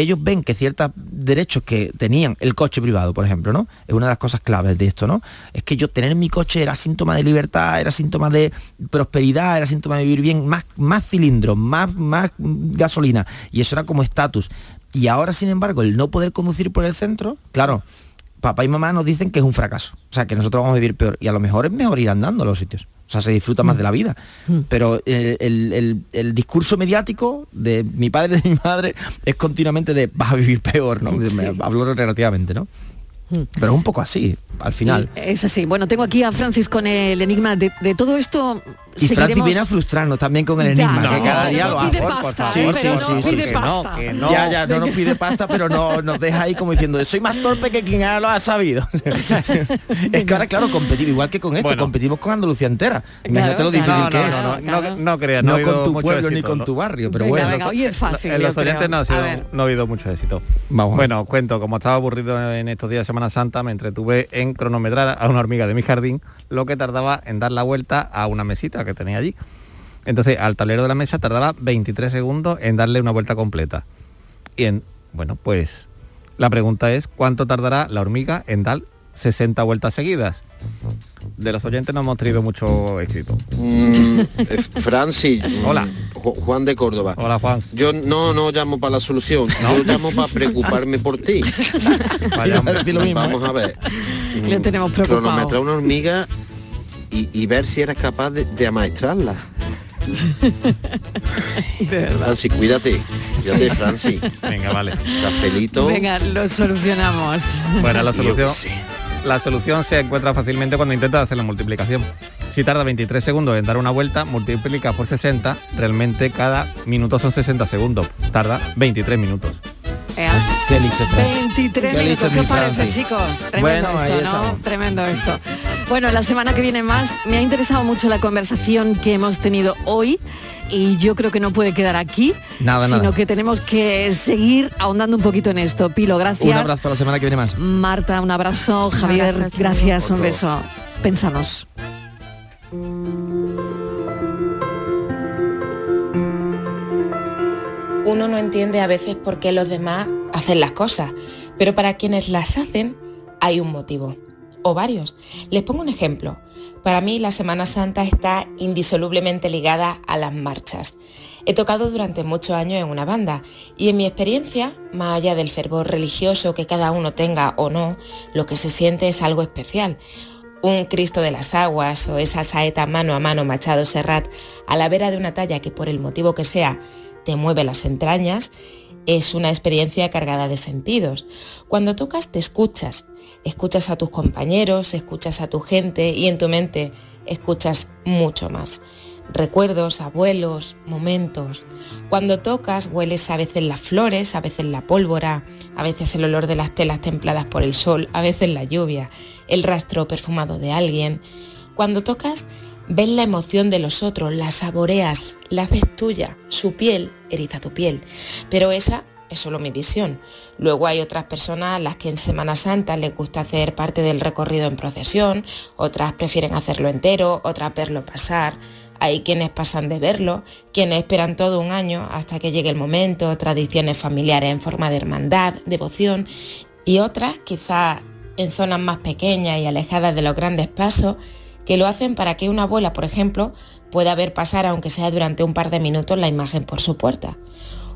ellos ven que ciertos derechos que tenían, el coche privado, por ejemplo, ¿no? Es una de las cosas claves de esto, ¿no? Es que yo tener mi coche era síntoma de libertad, era síntoma de prosperidad, era síntoma de vivir bien, más, más cilindros, más, más gasolina. Y eso era como estatus. Y ahora, sin embargo, el no poder conducir por el centro, claro, papá y mamá nos dicen que es un fracaso. O sea, que nosotros vamos a vivir peor. Y a lo mejor es mejor ir andando a los sitios. O sea, se disfruta más de la vida. Pero el, el- el- el discurso mediático de mi padre y de mi madre es continuamente de vas a vivir peor, ¿no? Me hablo relativamente, ¿no? Pero es un poco así, al final. Es así. Bueno, tengo aquí a Francis con el enigma de, de todo esto. Y Francis viene a frustrarnos también con el Ya, enigma, no, que cada día lo hace. pasta, sí, ¿eh? sí, Pero sí, no sí, pide que pasta. no, que no. Ya, ya, no nos pide pasta, pero no nos deja ahí como diciendo, soy más torpe que quien ya lo ha sabido. es que ahora, claro, competimos, igual que con esto, Bueno. competimos con Andalucía entera. Imagínate lo difícil No, que no, es. no, no, no, no creas, No con tu mucho pueblo ni con tu barrio, pero Venga, bueno. En los yo creo. oyentes no ha, sido- no ha habido mucho éxito. Vamos. Bueno, os cuento, como estaba aburrido en estos días de Semana Santa, me entretuve en cronometrar a una hormiga de mi jardín lo que tardaba en dar la vuelta a una mesita que tenía allí. Entonces, al tablero de la mesa tardaba 23 segundos en darle una vuelta completa. Y en, bueno, pues la pregunta es, ¿cuánto tardará la hormiga en dar 60 vueltas seguidas? De los oyentes no hemos tenido mucho éxito. Mm, eh, Francis. Hola. Ju- Juan de Córdoba. Hola, Juan. Yo no, no llamo para la solución, yo llamo para preocuparme por ti. Iba a decir lo mismo, Vamos ¿eh? a ver. Le tenemos preocupado. Cronometrar una hormiga y, y ver si eres capaz de, de amaestrarla. Francis, cuídate. Cuídate, Francis. Venga, vale. Cafelito. Venga, lo solucionamos. Bueno, la solución. La solución se encuentra fácilmente cuando intentas hacer la multiplicación. Si tarda 23 segundos en dar una vuelta, multiplica por 60, realmente cada minuto son 60 segundos. Tarda 23 minutos. Ea. Qué listo, Francis. 23 Qué minutos, listo ¿qué os parece, chicos? Tremendo Bueno, esto, ¿no? estamos. Tremendo esto. Bueno, la semana que viene más, me ha interesado mucho la conversación que hemos tenido hoy y yo creo que no puede quedar aquí, Nada, sino nada. que tenemos que seguir ahondando un poquito en esto. Pilo, gracias. Un abrazo la semana que viene más. Marta, un abrazo. Javier, abrazo, gracias, un beso. Pénsanos. Uno no entiende a veces por qué los demás hacen las cosas, pero para quienes las hacen hay un motivo, varios. Les pongo un ejemplo. Para mí la Semana Santa está indisolublemente ligada a las marchas. He tocado durante muchos años en una banda y en mi experiencia, más allá del fervor religioso que cada uno tenga o no, lo que se siente es algo especial. Un Cristo de las Aguas o esa saeta mano a mano Machado Serrat a la vera de una talla que por el motivo que sea te mueve las entrañas, es una experiencia cargada de sentidos. Cuando tocas te escuchas, escuchas a tus compañeros, escuchas a tu gente y en tu mente escuchas mucho más. Recuerdos, abuelos, momentos. Cuando tocas hueles a veces las flores, a veces la pólvora, a veces el olor de las telas templadas por el sol, a veces la lluvia, el rastro perfumado de alguien. Cuando tocas ves la emoción de los otros, la saboreas, la haces tuya, su piel eriza tu piel. Pero esa es solo mi visión. Luego hay otras personas a las que en Semana Santa les gusta hacer parte del recorrido en procesión, otras prefieren hacerlo entero, otras verlo pasar. Hay quienes pasan de verlo, quienes esperan todo un año hasta que llegue el momento, tradiciones familiares en forma de hermandad, devoción, y otras, quizás en zonas más pequeñas y alejadas de los grandes pasos, que lo hacen para que una abuela, por ejemplo, pueda ver pasar, aunque sea durante un par de minutos, la imagen por su puerta.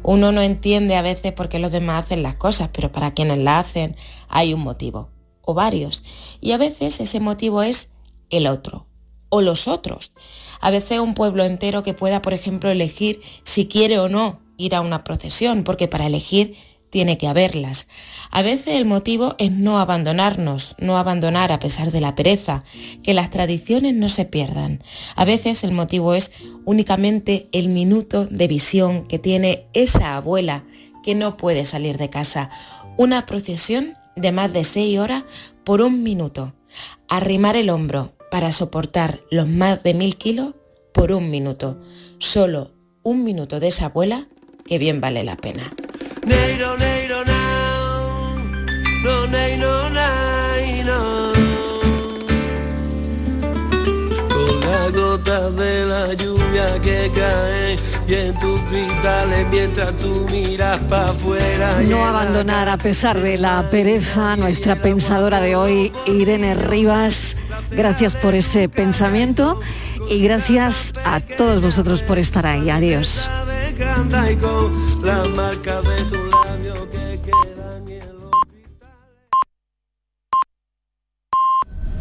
Uno no entiende a veces por qué los demás hacen las cosas, pero para quienes las hacen hay un motivo, o varios. Y a veces ese motivo es el otro, o los otros. A veces un pueblo entero que pueda, por ejemplo, elegir si quiere o no ir a una procesión, porque para elegir tiene que haberlas. A veces el motivo es no abandonarnos, no abandonar a pesar de la pereza, que las tradiciones no se pierdan. A veces el motivo es únicamente el minuto de visión que tiene esa abuela que no puede salir de casa. Una procesión de más de seis horas por un minuto. Arrimar el hombro para soportar los más de mil kilos por un minuto. Solo un minuto de esa abuela que bien vale la pena. Neiro, neiro, now. No, nei, no, nai, no. Con la gota de la lluvia que cae y en tus cristales mientras tú miras para afuera. No abandonar a pesar de la pereza nuestra pensadora de hoy, Irene Rivas. Gracias por ese pensamiento y gracias a todos vosotros por estar ahí. Adiós. Y con la marca de tu